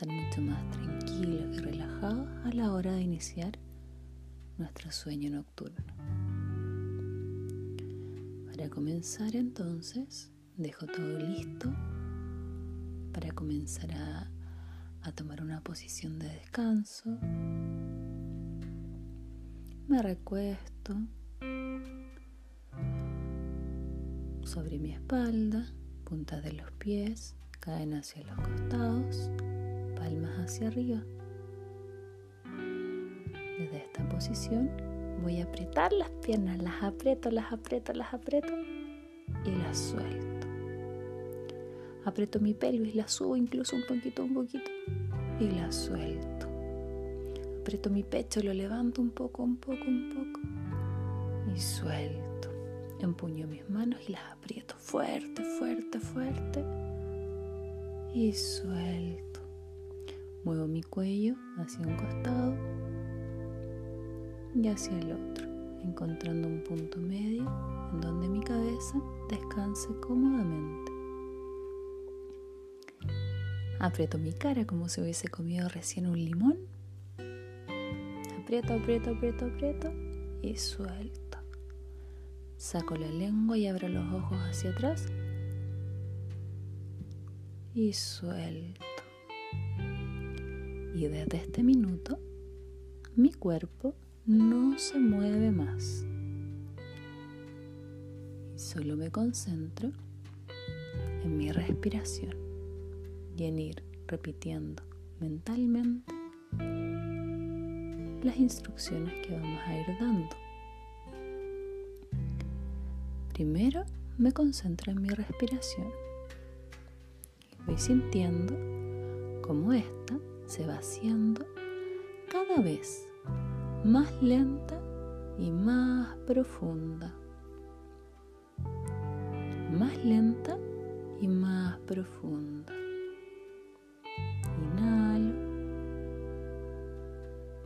estar mucho más tranquilos y relajados a la hora de iniciar nuestro sueño nocturno. Para comenzar entonces, dejo todo listo para comenzar a, a tomar una posición de descanso. Me recuesto sobre mi espalda, puntas de los pies caen hacia los costados, palmas hacia arriba. Desde esta posición voy a apretar las piernas, las aprieto, las aprieto, las aprieto y las suelto. Aprieto mi pelvis, la subo incluso un poquito, un poquito y la suelto. Aprieto mi pecho, lo levanto un poco, un poco, un poco y suelto. Empuño mis manos y las aprieto fuerte, fuerte, fuerte y suelto. Muevo mi cuello hacia un costado y hacia el otro, encontrando un punto medio en donde mi cabeza descanse cómodamente. Aprieto mi cara como si hubiese comido recién un limón. Aprieto, aprieto, aprieto, aprieto y suelto. Saco la lengua y abro los ojos hacia atrás y suelto. Y desde este minuto mi cuerpo no se mueve más. Solo me concentro en mi respiración y en ir repitiendo mentalmente las instrucciones que vamos a ir dando. Primero me concentro en mi respiración. Voy sintiendo cómo esta se va haciendo cada vez más lenta y más profunda. Más lenta y más profunda. Inhalo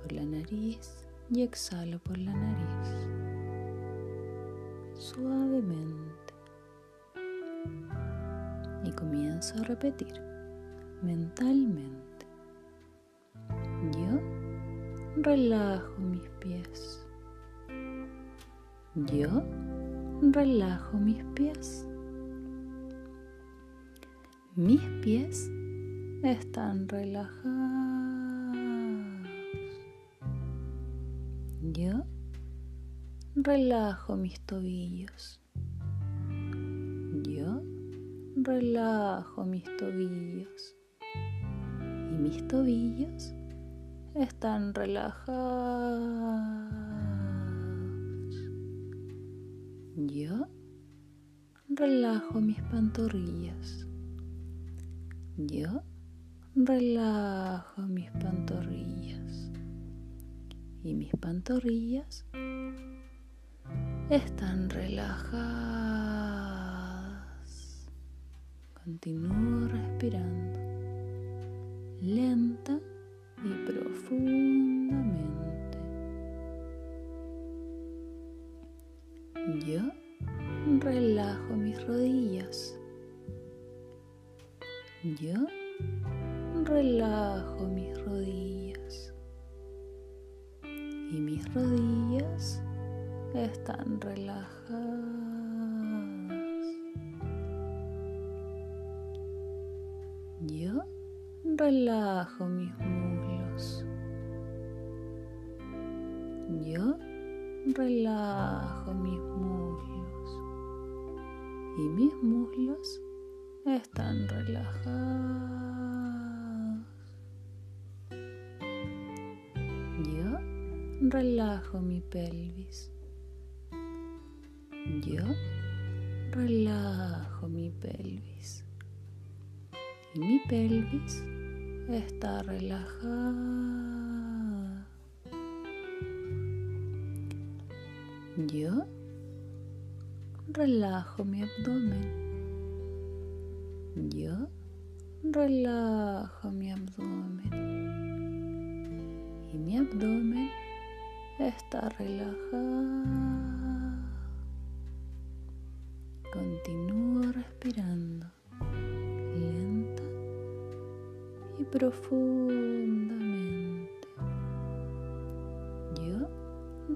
por la nariz y exhalo por la nariz suavemente. Y comienzo a repetir mentalmente. Relajo mis pies. Yo relajo mis pies. Mis pies están relajados. Yo relajo mis tobillos. Yo relajo mis tobillos. Y mis tobillos están relajados. Yo relajo mis pantorrillas. Yo relajo mis pantorrillas. Y mis pantorrillas están relajadas. Continúo respirando lenta y profundamente. Yo relajo mis rodillas. Yo relajo mis rodillas. Y mis rodillas están relajadas. Yo relajo mis relajo mis muslos. Y mis muslos están relajados. Yo relajo mi pelvis. Yo relajo mi pelvis y mi pelvis está relajada. Yo relajo mi abdomen. Yo relajo mi abdomen. Y mi abdomen está relajado. Continúo respirando lenta y profundamente.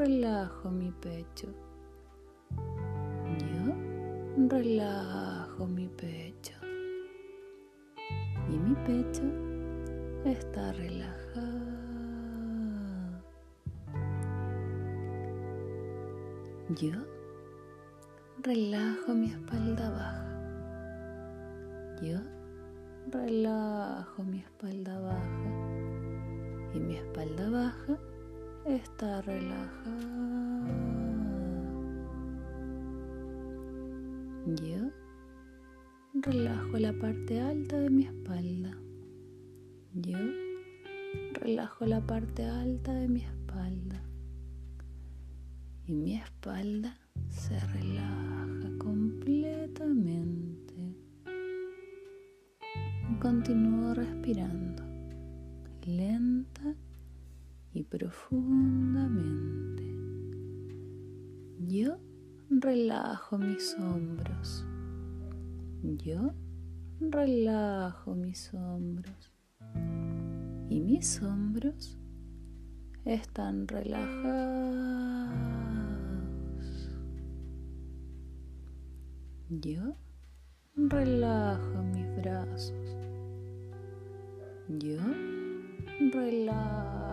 Relajo mi pecho. Yo relajo mi pecho. Y mi pecho está relajado. Yo relajo mi espalda baja. Yo relajo mi espalda baja. Y mi espalda baja está relajada. Yo relajo la parte alta de mi espalda. Yo relajo la parte alta de mi espalda y mi espalda se relaja completamente. Continúo respirando lenta y profundamente. Yo relajo mis hombros. Yo relajo mis hombros. Y mis hombros están relajados. Yo relajo mis brazos. Yo relajo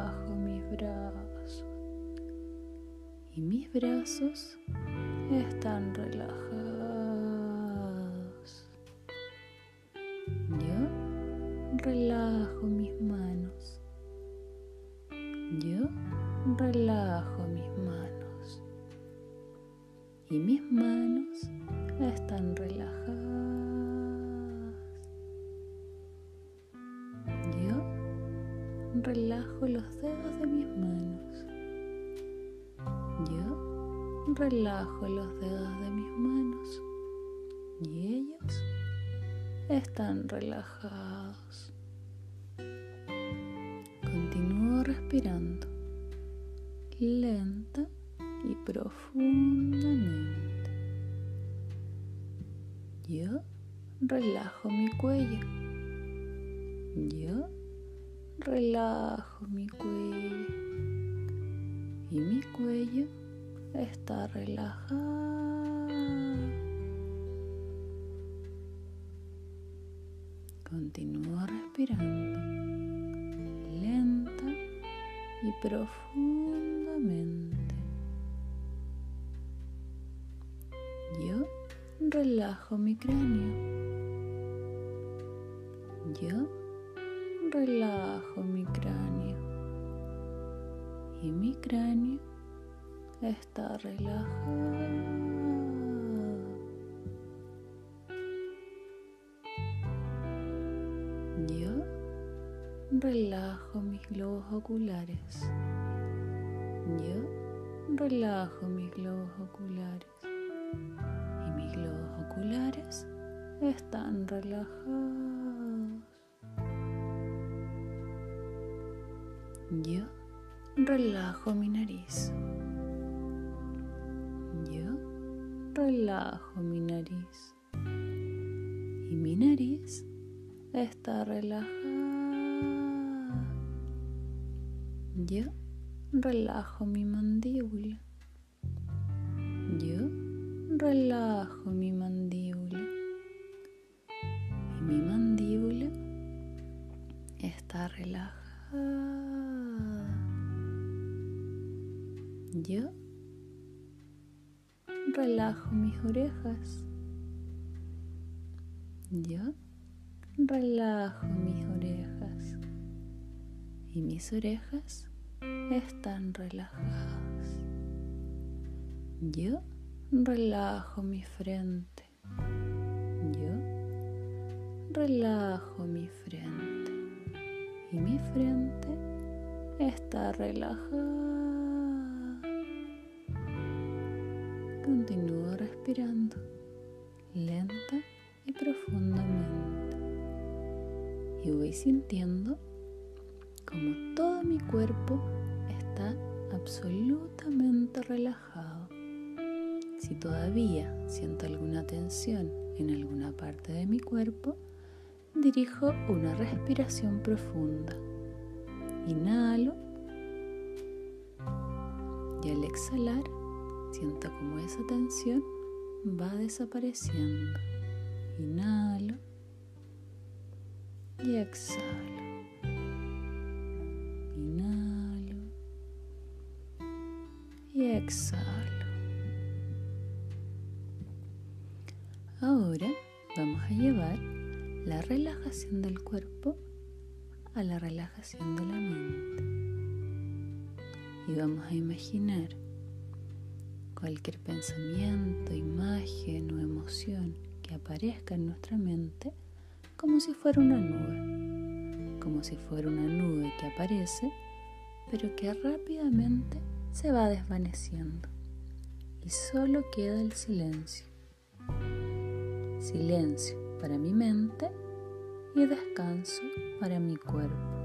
Y mis brazos están relajados. Yo relajo mis manos. Yo relajo mis manos. Y mis manos están relajadas. Relajo los dedos de mis manos. Yo relajo los dedos de mis manos y ellos están relajados. Continúo respirando lenta y profundamente. Yo relajo mi cuello. Relajo mi cuello. Y mi cuello está relajado. Continúo respirando lenta y profundamente. Yo relajo mi cráneo. Está relajado. Yo relajo mis globos oculares. Yo relajo mis globos oculares los oculares están relajados. Yo relajo mi nariz. Relajo mi nariz. Y mi nariz está relajada. Yo relajo mi mandíbula. Yo relajo mi mandíbula y mi mandíbula está relajada. Yo relajo mis orejas. Yo relajo mis orejas y mis orejas están relajadas. Yo relajo mi frente. Yo relajo mi frente. Y mi frente está relajada. Continúo respirando lenta y profundamente. Y voy sintiendo como todo mi cuerpo está absolutamente relajado Si todavía siento alguna tensión en alguna parte de mi cuerpo, dirijo una respiración profunda. Inhalo y al exhalar siento como esa tensión va desapareciendo. Inhalo y exhalo. Inhalo y exhalo. Ahora vamos a llevar la relajación del cuerpo a la relajación de la mente. Y vamos a imaginar cualquier pensamiento, imagen o emoción que aparezca en nuestra mente como si fuera una nube, como si fuera una nube que aparece pero que rápidamente se va desvaneciendo y solo queda el silencio. Silencio para mi mente y descanso para mi cuerpo.